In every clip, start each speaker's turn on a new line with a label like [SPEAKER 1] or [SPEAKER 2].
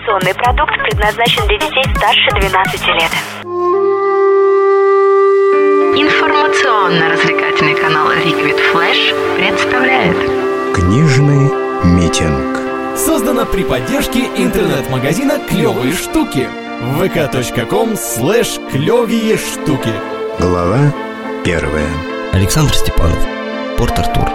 [SPEAKER 1] Информационный продукт предназначен для детей старше 12 лет. Информационно-развлекательный канал Liquid Flash представляет
[SPEAKER 2] Книжный митинг
[SPEAKER 3] Создано при поддержке интернет-магазина «Клевые штуки» vk.com слэш клевые штуки
[SPEAKER 2] Глава первая
[SPEAKER 4] Александр Степанов. Порт-Артур.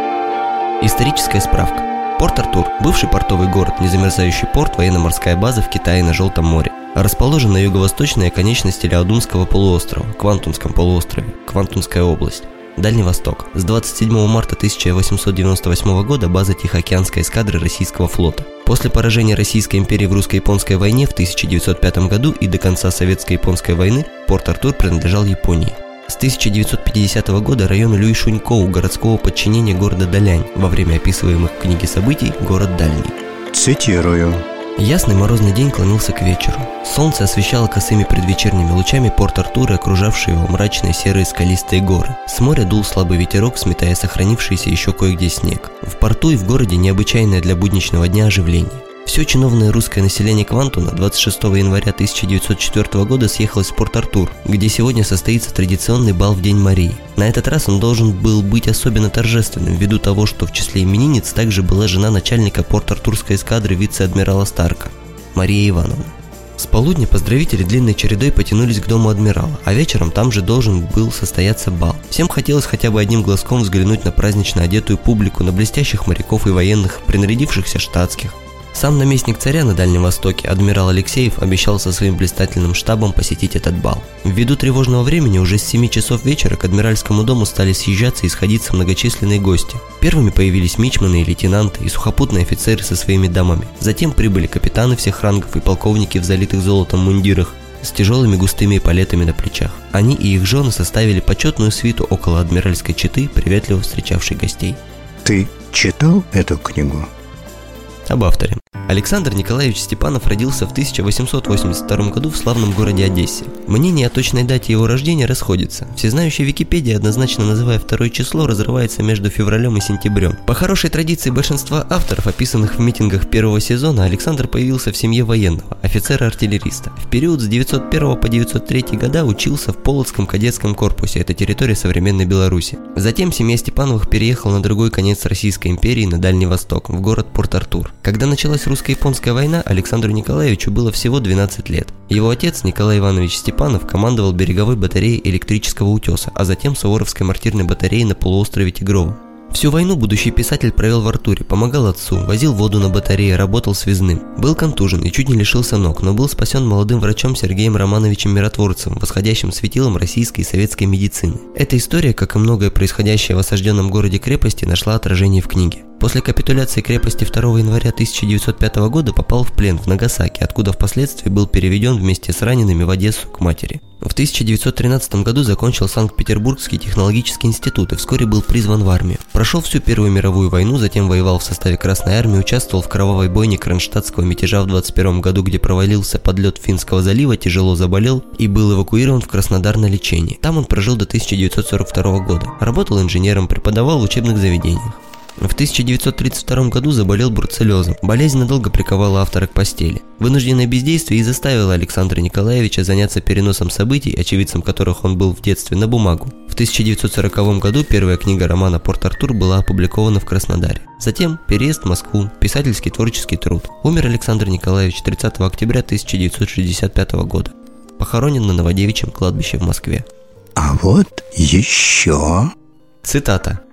[SPEAKER 4] Историческая справка. Порт-Артур – бывший портовый город, незамерзающий порт, военно-морская база в Китае на Желтом море. Расположен на юго-восточной оконечности Ляодунского полуострова, Квантунском полуострове, Квантунская область. Дальний Восток. С 27 марта 1898 года база Тихоокеанской эскадры российского флота. После поражения Российской империи в русско-японской войне в 1905 году и до конца Советско-японской войны Порт-Артур принадлежал Японии. С 1950 года район Люйшунькоу городского подчинения города Далянь, во время описываемых в книге событий «Город Дальний».
[SPEAKER 2] Цитирую
[SPEAKER 4] Ясный морозный день клонился к вечеру. Солнце освещало косыми предвечерними лучами порт Артура окружавшие его мрачные серые скалистые горы. С моря дул слабый ветерок, сметая сохранившийся еще кое-где снег. В порту и в городе необычайное для будничного дня оживление. Все чиновное русское население Квантуна 26 января 1904 года съехалось в Порт-Артур, где сегодня состоится традиционный бал в День Марии. На этот раз он должен был быть особенно торжественным, ввиду того, что в числе именинниц также была жена начальника Порт-Артурской эскадры вице-адмирала Старка, Мария Ивановна. С полудня поздравители длинной чередой потянулись к дому адмирала, а вечером там же должен был состояться бал. Всем хотелось хотя бы одним глазком взглянуть на празднично одетую публику, на блестящих моряков и военных, принарядившихся штатских, сам наместник царя на Дальнем Востоке, адмирал Алексеев, обещал со своим блистательным штабом посетить этот бал. Ввиду тревожного времени уже с 7 часов вечера к адмиральскому дому стали съезжаться и сходиться многочисленные гости. Первыми появились мичманы и лейтенанты, и сухопутные офицеры со своими дамами. Затем прибыли капитаны всех рангов и полковники в залитых золотом мундирах, с тяжелыми густыми палетами на плечах. Они и их жены составили почетную свиту около адмиральской четы, приветливо встречавшей гостей.
[SPEAKER 2] Ты читал эту книгу?
[SPEAKER 4] Об авторе. Александр Николаевич Степанов родился в 1882 году в славном городе Одессе. Мнение о точной дате его рождения расходится. Всезнающая Википедия, однозначно называя второе число, разрывается между февралем и сентябрем. По хорошей традиции большинства авторов, описанных в митингах первого сезона, Александр появился в семье военного, офицера-артиллериста. В период с 901 по 903 года учился в Полоцком кадетском корпусе, это территория современной Беларуси. Затем семья Степановых переехала на другой конец Российской империи, на Дальний Восток, в город Порт-Артур. Когда началась русско-японская война, Александру Николаевичу было всего 12 лет. Его отец, Николай Иванович Степанов, командовал береговой батареей электрического утеса, а затем Суворовской мартирной батареей на полуострове Тигрово. Всю войну будущий писатель провел в Артуре, помогал отцу, возил воду на батарее, работал связным. Был контужен и чуть не лишился ног, но был спасен молодым врачом Сергеем Романовичем Миротворцевым, восходящим светилом российской и советской медицины. Эта история, как и многое происходящее в осажденном городе крепости, нашла отражение в книге. После капитуляции крепости 2 января 1905 года попал в плен в Нагасаки, откуда впоследствии был переведен вместе с ранеными в Одессу к матери. В 1913 году закончил Санкт-Петербургский технологический институт и вскоре был призван в армию. Прошел всю Первую мировую войну, затем воевал в составе Красной армии, участвовал в кровавой бойне Кронштадтского мятежа в 21 году, где провалился под лед Финского залива, тяжело заболел и был эвакуирован в Краснодар на лечение. Там он прожил до 1942 года. Работал инженером, преподавал в учебных заведениях. В 1932 году заболел бруцеллезом. Болезнь надолго приковала автора к постели. Вынужденное бездействие и заставило Александра Николаевича заняться переносом событий, очевидцем которых он был в детстве, на бумагу. В 1940 году первая книга романа «Порт-Артур» была опубликована в Краснодаре. Затем переезд в Москву, писательский творческий труд. Умер Александр Николаевич 30 октября 1965 года. Похоронен на Новодевичьем кладбище в Москве.
[SPEAKER 2] А вот еще...
[SPEAKER 4] Цитата.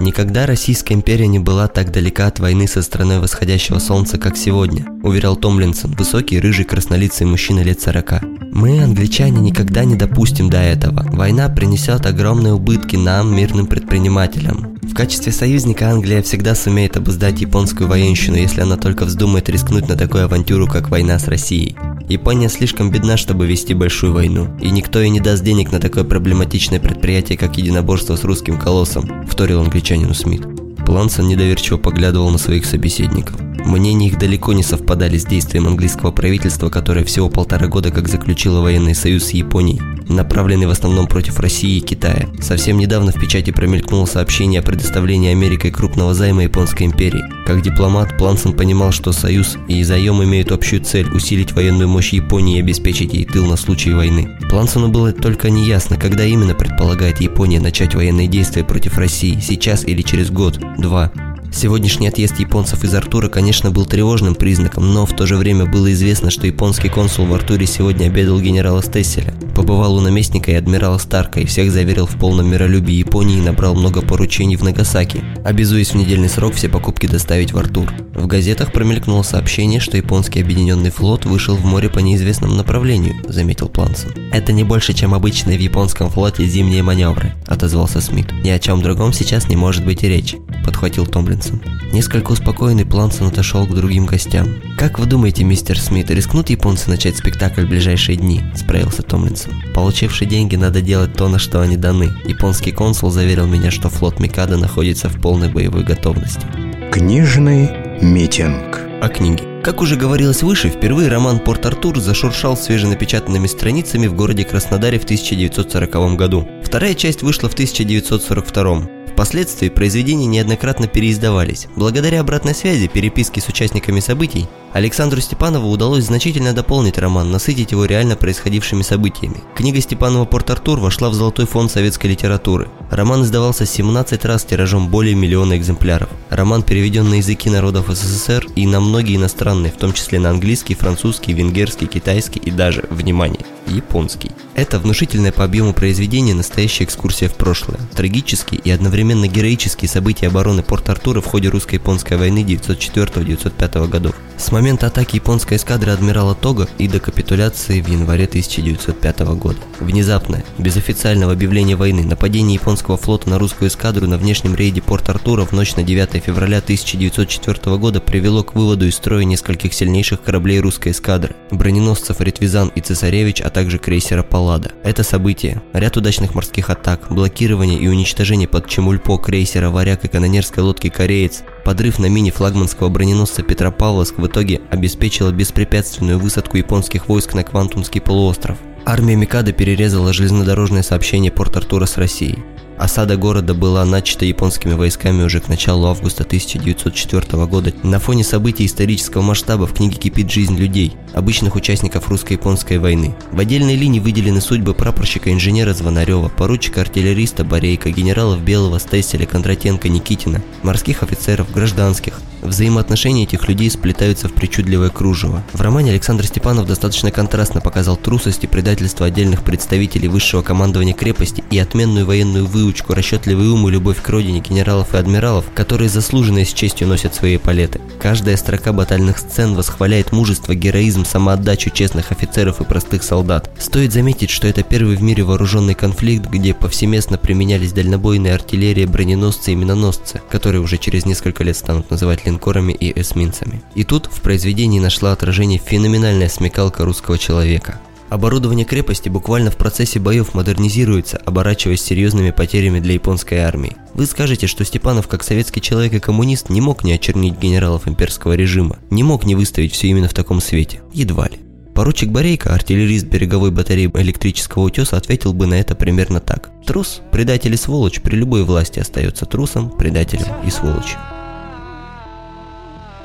[SPEAKER 4] Никогда Российская империя не была так далека от войны со страной восходящего солнца, как сегодня, уверял Томлинсон, высокий, рыжий, краснолицый мужчина лет 40. Мы, англичане, никогда не допустим до этого. Война принесет огромные убытки нам, мирным предпринимателям. В качестве союзника Англия всегда сумеет обуздать японскую военщину, если она только вздумает рискнуть на такую авантюру, как война с Россией. Япония слишком бедна, чтобы вести большую войну, и никто ей не даст денег на такое проблематичное предприятие, как единоборство с русским колоссом, вторил англичанину Смит. Плансон недоверчиво поглядывал на своих собеседников. Мнения их далеко не совпадали с действием английского правительства, которое всего полтора года как заключило военный союз с Японией, направленный в основном против России и Китая. Совсем недавно в печати промелькнуло сообщение о предоставлении Америкой крупного займа Японской империи. Как дипломат, Плансон понимал, что союз и заем имеют общую цель – усилить военную мощь Японии и обеспечить ей тыл на случай войны. Плансону было только неясно, когда именно предполагает Япония начать военные действия против России – сейчас или через год, два. Сегодняшний отъезд японцев из Артура, конечно, был тревожным признаком, но в то же время было известно, что японский консул в Артуре сегодня обедал генерала Стесселя, побывал у наместника и адмирала Старка и всех заверил в полном миролюбии Японии и набрал много поручений в Нагасаки, обязуясь в недельный срок все покупки доставить в Артур. В газетах промелькнуло сообщение, что японский объединенный флот вышел в море по неизвестному направлению, заметил Плансон. Это не больше, чем обычные в японском флоте зимние маневры, отозвался Смит. Ни о чем другом сейчас не может быть и речи, подхватил Томлинсон. Несколько успокоенный Плансон отошел к другим гостям. «Как вы думаете, мистер Смит, рискнут японцы начать спектакль в ближайшие дни?» – справился Томлинсон. «Получившие деньги надо делать то, на что они даны. Японский консул заверил меня, что флот Микада находится в полной боевой готовности».
[SPEAKER 2] Книжный митинг.
[SPEAKER 4] О книге. Как уже говорилось выше, впервые роман «Порт-Артур» зашуршал свеженапечатанными страницами в городе Краснодаре в 1940 году. Вторая часть вышла в 1942. Впоследствии произведения неоднократно переиздавались. Благодаря обратной связи, переписке с участниками событий, Александру Степанову удалось значительно дополнить роман, насытить его реально происходившими событиями. Книга Степанова «Порт-Артур» вошла в золотой фонд советской литературы. Роман издавался 17 раз тиражом более миллиона экземпляров. Роман переведен на языки народов СССР и на многие иностранные, в том числе на английский, французский, венгерский, китайский и даже, внимание, японский. Это внушительное по объему произведение настоящая экскурсия в прошлое. Трагические и одновременно героические события обороны Порт-Артура в ходе русско-японской войны 1904-1905 годов. С момента атаки японской эскадры адмирала Тога и до капитуляции в январе 1905 года. Внезапное, без официального объявления войны, нападение японского флота на русскую эскадру на внешнем рейде Порт-Артура в ночь на 9 февраля 1904 года привело к выводу из строя нескольких сильнейших кораблей русской эскадры – броненосцев Ретвизан и Цесаревич, а также крейсера Паллада. Это событие, ряд удачных морских атак, блокирование и уничтожение под Чемульпо крейсера Варяг и канонерской лодки Кореец, подрыв на мини флагманского броненосца Петропавловск в итоге обеспечила беспрепятственную высадку японских войск на Квантунский полуостров. Армия Микада перерезала железнодорожное сообщение Порт-Артура с Россией. Осада города была начата японскими войсками уже к началу августа 1904 года. На фоне событий исторического масштаба в книге кипит жизнь людей, обычных участников русско-японской войны. В отдельной линии выделены судьбы прапорщика-инженера Звонарева, поручика-артиллериста Борейка, генералов Белого, Стесселя, Кондратенко, Никитина, морских офицеров, гражданских. Взаимоотношения этих людей сплетаются в причудливое кружево. В романе Александр Степанов достаточно контрастно показал трусость и предательство отдельных представителей высшего командования крепости и отменную военную выучку, расчетливый ум и любовь к родине генералов и адмиралов, которые заслуженно и с честью носят свои палеты. Каждая строка батальных сцен восхваляет мужество, героизм, самоотдачу честных офицеров и простых солдат. Стоит заметить, что это первый в мире вооруженный конфликт, где повсеместно применялись дальнобойная артиллерия, броненосцы и миноносцы, которые уже через несколько лет станут называть линкорами и эсминцами. И тут в произведении нашла отражение феноменальная смекалка русского человека. Оборудование крепости буквально в процессе боев модернизируется, оборачиваясь серьезными потерями для японской армии. Вы скажете, что Степанов, как советский человек и коммунист, не мог не очернить генералов имперского режима, не мог не выставить все именно в таком свете. Едва ли. Поручик Борейко, артиллерист береговой батареи электрического утеса, ответил бы на это примерно так. Трус, предатель и сволочь при любой власти остается трусом, предателем и сволочью.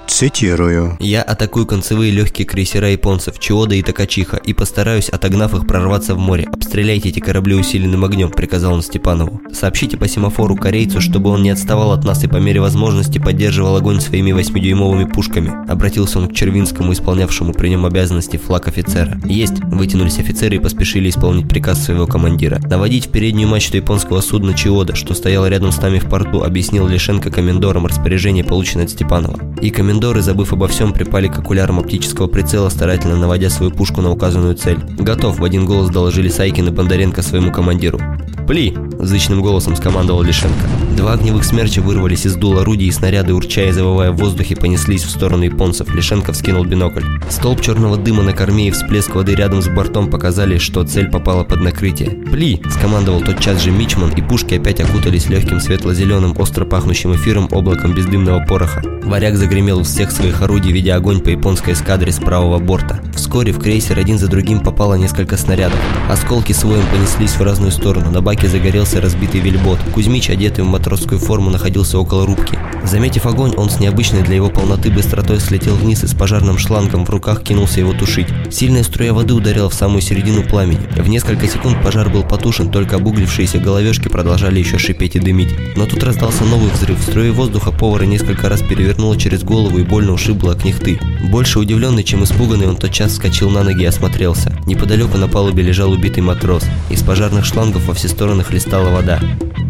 [SPEAKER 2] Цитирую.
[SPEAKER 4] Я атакую концевые легкие крейсера японцев Чиода и Такачиха и постараюсь, отогнав их, прорваться в море. Обстреляйте эти корабли усиленным огнем, приказал он Степанову. Сообщите по семафору корейцу, чтобы он не отставал от нас и по мере возможности поддерживал огонь своими восьмидюймовыми пушками. Обратился он к Червинскому, исполнявшему при нем обязанности флаг офицера. Есть, вытянулись офицеры и поспешили исполнить приказ своего командира. Наводить в переднюю мачту японского судна Чиода, что стояло рядом с нами в порту, объяснил Лишенко комендорам распоряжение, полученное от Степанова. И комендоры, забыв обо всем, припали к окулярам оптического прицела, старательно наводя свою пушку на указанную цель. «Готов!» – в один голос доложили Сайкин и Бондаренко своему командиру. «Пли!» – зычным голосом скомандовал Лишенко. Два огневых смерча вырвались из дула орудий, и снаряды, урчая и завывая в воздухе, понеслись в сторону японцев. Лишенков скинул бинокль. Столб черного дыма на корме и всплеск воды рядом с бортом показали, что цель попала под накрытие. «Пли!» – скомандовал тотчас же Мичман, и пушки опять окутались легким светло-зеленым, остро пахнущим эфиром облаком бездымного пороха. Варяг загремел из всех своих орудий, ведя огонь по японской эскадре с правого борта. Вскоре в крейсер один за другим попало несколько снарядов. Осколки с воем понеслись в разную сторону. На баке загорелся разбитый вельбот. Кузьмич, одетый в матросскую форму, находился около рубки. Заметив огонь, он с необычной для его полноты быстротой слетел вниз и с пожарным шлангом в руках кинулся его тушить. Сильная струя воды ударила в самую середину пламени. В несколько секунд пожар был потушен, только обуглившиеся головешки продолжали еще шипеть и дымить. Но тут раздался новый взрыв. В струе воздуха повара несколько раз перевернуло через голову и больно ушибло кнехты. Больше удивленный, чем испуганный, он тотчас вскочил на ноги и осмотрелся. Неподалеку на палубе лежал убитый матрос. Из пожарных шлангов во все стороны хлестала вода.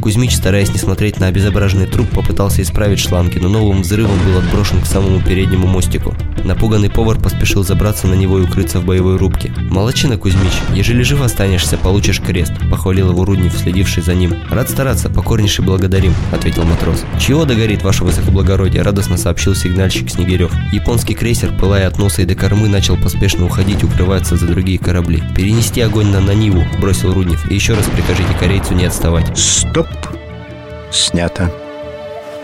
[SPEAKER 4] Кузьмич, стараясь не смотреть на обезображенный труп, попытался исправить шланги, но новым взрывом был отброшен к самому переднему мостику. Напуганный повар поспешил забраться на него и укрыться в боевой рубке. «Молодчина, Кузьмич, ежели жив останешься, получишь крест», – похвалил его Руднев, следивший за ним. «Рад стараться, покорнейше благодарим», – ответил матрос. «Чего догорит, ваше высокоблагородие?» – радостно сообщил сигнальщик Снегирев. Японский крейсер, пылая от носа и до кормы, начал поспешно уходить, укрываться за другие корабли. «Перенести огонь на, на Ниву», – бросил Руднев. «И еще раз прикажите корейцу не отставать».
[SPEAKER 2] Стоп! Снято.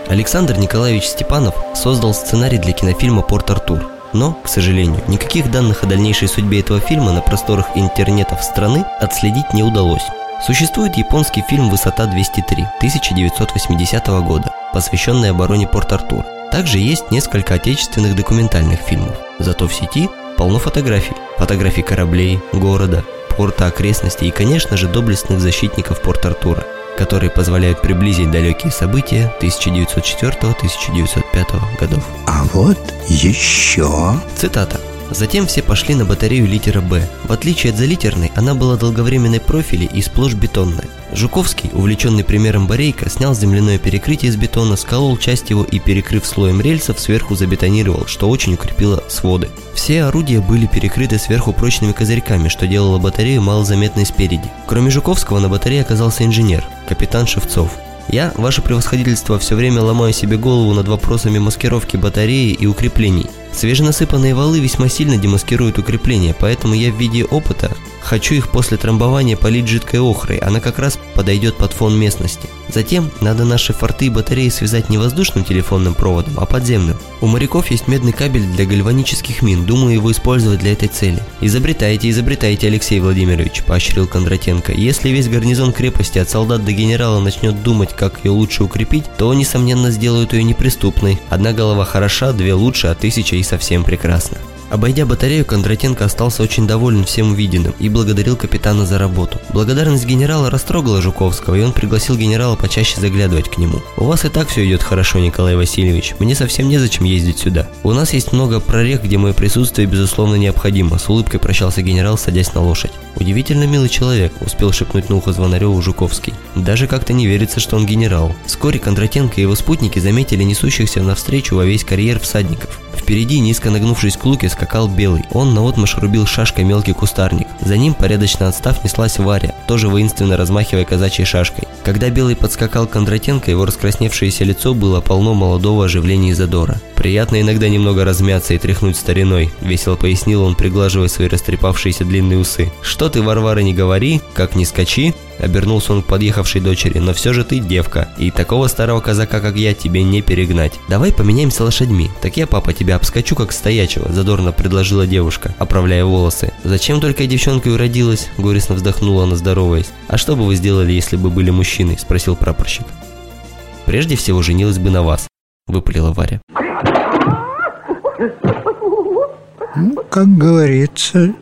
[SPEAKER 4] Александр Николаевич Степанов создал сценарий для кинофильма «Порт Артур». Но, к сожалению, никаких данных о дальнейшей судьбе этого фильма на просторах интернетов страны отследить не удалось. Существует японский фильм «Высота 203» 1980 года, посвященный обороне Порт-Артур. Также есть несколько отечественных документальных фильмов. Зато в сети полно фотографий. Фотографий кораблей, города, порта, окрестностей и, конечно же, доблестных защитников Порт-Артура которые позволяют приблизить далекие события 1904-1905 годов.
[SPEAKER 2] А вот еще...
[SPEAKER 4] Цитата. Затем все пошли на батарею литера «Б». В отличие от залитерной, она была долговременной профили и сплошь бетонная. Жуковский, увлеченный примером Борейка, снял земляное перекрытие из бетона, сколол часть его и, перекрыв слоем рельсов, сверху забетонировал, что очень укрепило своды. Все орудия были перекрыты сверху прочными козырьками, что делало батарею малозаметной спереди. Кроме Жуковского на батарее оказался инженер, капитан Шевцов. Я, ваше превосходительство, все время ломаю себе голову над вопросами маскировки батареи и укреплений. Свеженасыпанные валы весьма сильно демаскируют укрепления, поэтому я в виде опыта хочу их после трамбования полить жидкой охрой, она как раз подойдет под фон местности. Затем надо наши форты и батареи связать не воздушным телефонным проводом, а подземным. У моряков есть медный кабель для гальванических мин, думаю его использовать для этой цели. Изобретайте, изобретайте, Алексей Владимирович, поощрил Кондратенко. Если весь гарнизон крепости от солдат до генерала начнет думать, как ее лучше укрепить, то, несомненно, сделают ее неприступной. Одна голова хороша, две лучше, а тысяча и совсем прекрасно. Обойдя батарею, Кондратенко остался очень доволен всем увиденным и благодарил капитана за работу. Благодарность генерала растрогала Жуковского, и он пригласил генерала почаще заглядывать к нему. «У вас и так все идет хорошо, Николай Васильевич. Мне совсем незачем ездить сюда. У нас есть много прорех, где мое присутствие безусловно необходимо», – с улыбкой прощался генерал, садясь на лошадь. «Удивительно милый человек», – успел шепнуть на ухо Звонареву Жуковский. Даже как-то не верится, что он генерал. Вскоре Кондратенко и его спутники заметили несущихся навстречу во весь карьер всадников. Впереди, низко нагнувшись к луке, скакал Белый. Он наотмашь рубил шашкой мелкий кустарник. За ним, порядочно отстав, неслась Варя, тоже воинственно размахивая казачьей шашкой. Когда Белый подскакал к Кондратенко, его раскрасневшееся лицо было полно молодого оживления и задора. «Приятно иногда немного размяться и тряхнуть стариной», – весело пояснил он, приглаживая свои растрепавшиеся длинные усы. «Что ты, Варвара, не говори, как не скачи, Обернулся он к подъехавшей дочери. «Но все же ты девка, и такого старого казака, как я, тебе не перегнать. Давай поменяемся лошадьми, так я, папа, тебя обскочу, как стоячего», – задорно предложила девушка, оправляя волосы. «Зачем только я девчонкой уродилась?» – горестно вздохнула она, здороваясь. «А что бы вы сделали, если бы были мужчиной?» – спросил прапорщик. «Прежде всего женилась бы на вас», – выпалила Варя.
[SPEAKER 2] Как говорится,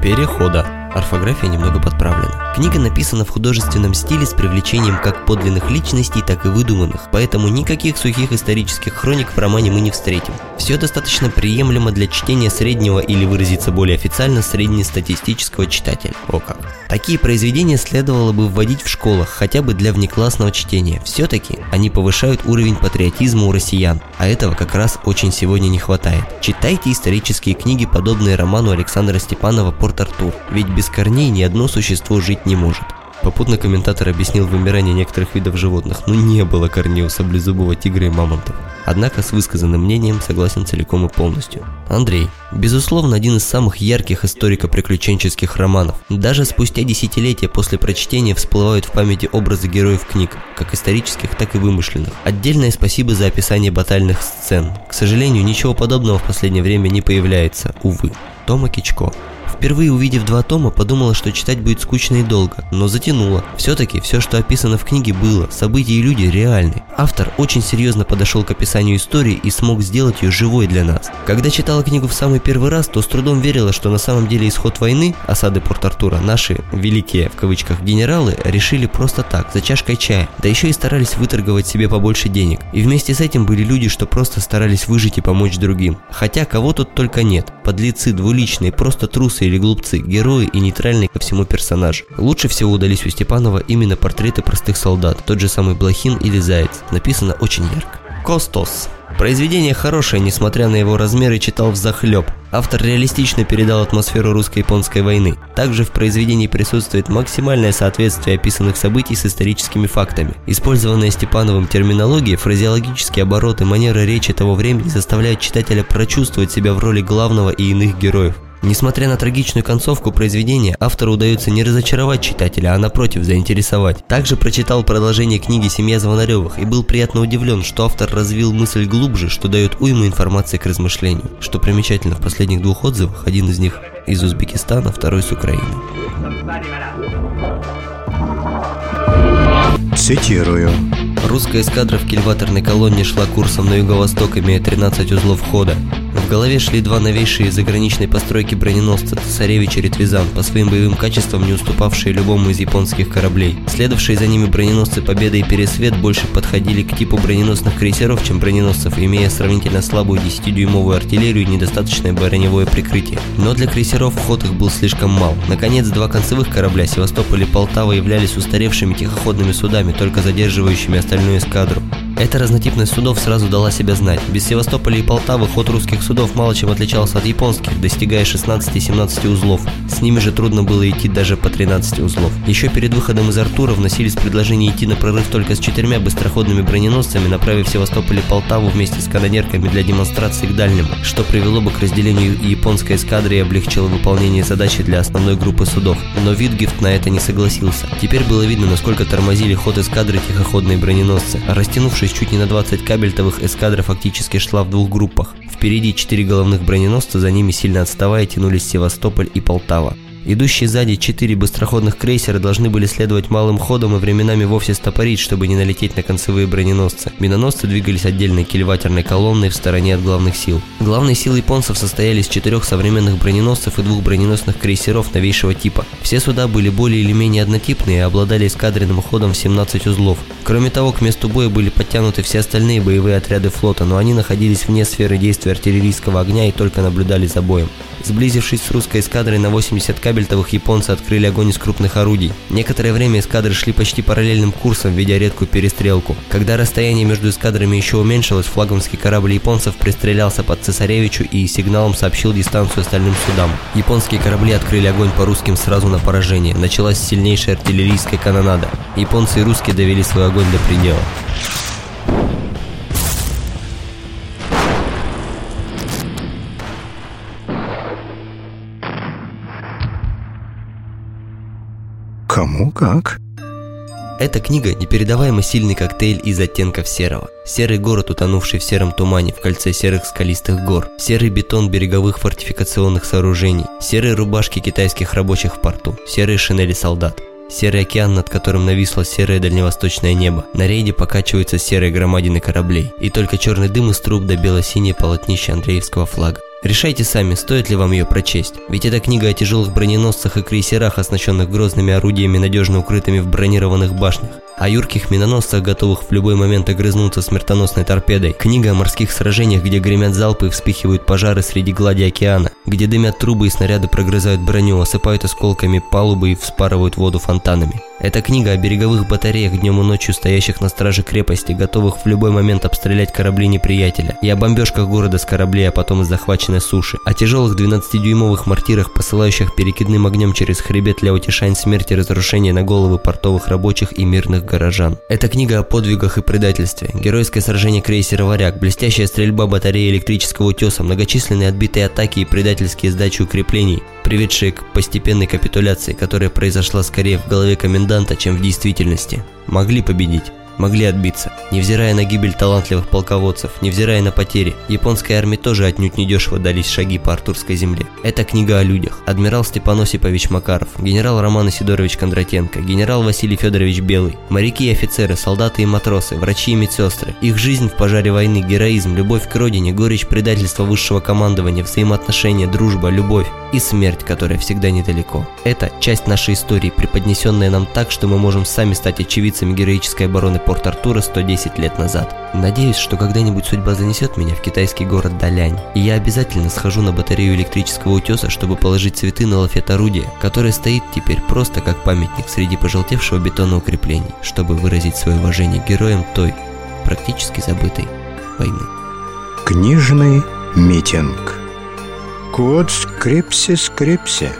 [SPEAKER 4] Перехода. Орфография немного подправлена. Книга написана в художественном стиле с привлечением как подлинных личностей, так и выдуманных, поэтому никаких сухих исторических хроник в романе мы не встретим. Все достаточно приемлемо для чтения среднего или выразиться более официально среднестатистического читателя. О как. Такие произведения следовало бы вводить в школах, хотя бы для внеклассного чтения. Все-таки они повышают уровень патриотизма у россиян, а этого как раз очень сегодня не хватает. Читайте исторические книги, подобные роману Александра Степанова «Порт-Артур», ведь без корней ни одно существо жить не может. Попутно комментатор объяснил вымирание некоторых видов животных, но не было корней у саблезубого тигра и мамонтов. Однако с высказанным мнением согласен целиком и полностью. Андрей. Безусловно, один из самых ярких историко-приключенческих романов. Даже спустя десятилетия после прочтения всплывают в памяти образы героев книг, как исторических, так и вымышленных. Отдельное спасибо за описание батальных сцен. К сожалению, ничего подобного в последнее время не появляется, увы. Тома Кичко. Впервые увидев два тома, подумала, что читать будет скучно и долго, но затянуло. Все-таки все, что описано в книге, было, события и люди реальны. Автор очень серьезно подошел к описанию истории и смог сделать ее живой для нас. Когда читала книгу в самый первый раз, то с трудом верила, что на самом деле исход войны, осады Порт-Артура, наши «великие» в кавычках генералы решили просто так, за чашкой чая, да еще и старались выторговать себе побольше денег. И вместе с этим были люди, что просто старались выжить и помочь другим. Хотя кого тут только нет. Подлецы, двуличные, просто трусы или глупцы, герои и нейтральные ко всему персонаж. Лучше всего удались у Степанова именно портреты простых солдат, тот же самый Блохин или Заяц. Написано очень ярко. Костос. Произведение хорошее, несмотря на его размеры, читал в захлеб. Автор реалистично передал атмосферу русско-японской войны. Также в произведении присутствует максимальное соответствие описанных событий с историческими фактами. Использованная Степановым терминология, фразеологические обороты, манера речи того времени заставляют читателя прочувствовать себя в роли главного и иных героев. Несмотря на трагичную концовку произведения, автору удается не разочаровать читателя, а напротив заинтересовать. Также прочитал продолжение книги «Семья Звонаревых» и был приятно удивлен, что автор развил мысль глубже, что дает уйму информации к размышлению. Что примечательно, в последних двух отзывах, один из них из Узбекистана, второй с Украины.
[SPEAKER 2] Цитирую.
[SPEAKER 4] Русская эскадра в кильваторной колонне шла курсом на юго-восток, имея 13 узлов хода. В голове шли два новейшие заграничной постройки броненосца «Цесаревич» и «Ретвизан», по своим боевым качествам не уступавшие любому из японских кораблей. Следовавшие за ними броненосцы «Победа» и «Пересвет» больше подходили к типу броненосных крейсеров, чем броненосцев, имея сравнительно слабую 10-дюймовую артиллерию и недостаточное броневое прикрытие. Но для крейсеров ход их был слишком мал. Наконец, два концевых корабля «Севастополь» и «Полтава» являлись устаревшими тихоходными судами, только задерживающими остальную эскадру. Эта разнотипность судов сразу дала себя знать. Без Севастополя и Полтавы ход русских судов мало чем отличался от японских, достигая 16-17 узлов. С ними же трудно было идти даже по 13 узлов. Еще перед выходом из Артура вносились предложения идти на прорыв только с четырьмя быстроходными броненосцами, направив Севастополь и Полтаву вместе с канонерками для демонстрации к дальнему, что привело бы к разделению японской эскадры и облегчило выполнение задачи для основной группы судов. Но Витгефт на это не согласился. Теперь было видно, насколько тормозили ход эскадры тихоходные броненосцы. Растянувшись Растянувшись чуть не на 20 кабельтовых, эскадра фактически шла в двух группах. Впереди четыре головных броненосца, за ними сильно отставая тянулись Севастополь и Полтава. Идущие сзади четыре быстроходных крейсера должны были следовать малым ходом и временами вовсе стопорить, чтобы не налететь на концевые броненосцы. Миноносцы двигались отдельной кильватерной колонной в стороне от главных сил. Главные силы японцев состояли из четырех современных броненосцев и двух броненосных крейсеров новейшего типа. Все суда были более или менее однотипные и обладали эскадренным ходом в 17 узлов. Кроме того, к месту боя были подтянуты все остальные боевые отряды флота, но они находились вне сферы действия артиллерийского огня и только наблюдали за боем. Сблизившись с русской эскадрой на 80 кабельтовых, японцы открыли огонь из крупных орудий. Некоторое время эскадры шли почти параллельным курсом, ведя редкую перестрелку. Когда расстояние между эскадрами еще уменьшилось, флагманский корабль японцев пристрелялся под Цесаревичу и сигналом сообщил дистанцию остальным судам. Японские корабли открыли огонь по русским сразу на поражение. Началась сильнейшая артиллерийская канонада. Японцы и русские довели свой огонь до предела.
[SPEAKER 2] Кому как?
[SPEAKER 4] Эта книга – непередаваемо сильный коктейль из оттенков серого. Серый город, утонувший в сером тумане в кольце серых скалистых гор. Серый бетон береговых фортификационных сооружений. Серые рубашки китайских рабочих в порту. Серые шинели солдат. Серый океан, над которым нависло серое дальневосточное небо. На рейде покачиваются серые громадины кораблей. И только черный дым из труб до бело-синее полотнище Андреевского флага. Решайте сами, стоит ли вам ее прочесть. Ведь эта книга о тяжелых броненосцах и крейсерах, оснащенных грозными орудиями, надежно укрытыми в бронированных башнях. О юрких миноносцах, готовых в любой момент огрызнуться смертоносной торпедой. Книга о морских сражениях, где гремят залпы и вспыхивают пожары среди глади океана. Где дымят трубы и снаряды прогрызают броню, осыпают осколками палубы и вспарывают воду фонтанами. Это книга о береговых батареях днем и ночью стоящих на страже крепости, готовых в любой момент обстрелять корабли неприятеля, и о бомбежках города с кораблей, а потом из захваченной суши, о тяжелых 12-дюймовых мортирах, посылающих перекидным огнем через хребет Ляотишань смерти и разрушения на головы портовых рабочих и мирных горожан. Это книга о подвигах и предательстве, геройское сражение крейсера «Варяг», блестящая стрельба батареи электрического утеса, многочисленные отбитые атаки и предательские сдачи укреплений, приведшие к постепенной капитуляции, которая произошла скорее в голове коменданта, чем в действительности. Могли победить могли отбиться. Невзирая на гибель талантливых полководцев, невзирая на потери, японской армии тоже отнюдь недешево дались шаги по Артурской земле. Это книга о людях. Адмирал Степан Осипович Макаров, генерал Роман Исидорович Кондратенко, генерал Василий Федорович Белый, моряки и офицеры, солдаты и матросы, врачи и медсестры. Их жизнь в пожаре войны, героизм, любовь к родине, горечь предательства высшего командования, взаимоотношения, дружба, любовь и смерть, которая всегда недалеко. Это часть нашей истории, преподнесенная нам так, что мы можем сами стать очевидцами героической обороны Порт-Артура 110 лет назад. Надеюсь, что когда-нибудь судьба занесет меня в китайский город Далянь, и я обязательно схожу на батарею электрического утеса, чтобы положить цветы на лафет орудия, которое стоит теперь просто как памятник среди пожелтевшего бетона укреплений, чтобы выразить свое уважение героям той, практически забытой, войны.
[SPEAKER 2] Книжный митинг. Quod scripsi, scripsi.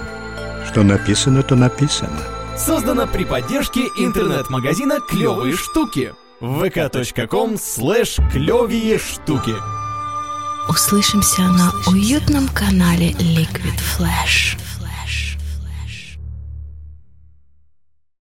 [SPEAKER 2] Что написано, то написано.
[SPEAKER 3] Создано при поддержке интернет-магазина «Клевые штуки» vk.com слэш клевые штуки.
[SPEAKER 5] Услышимся на уютном канале Liquid Flash.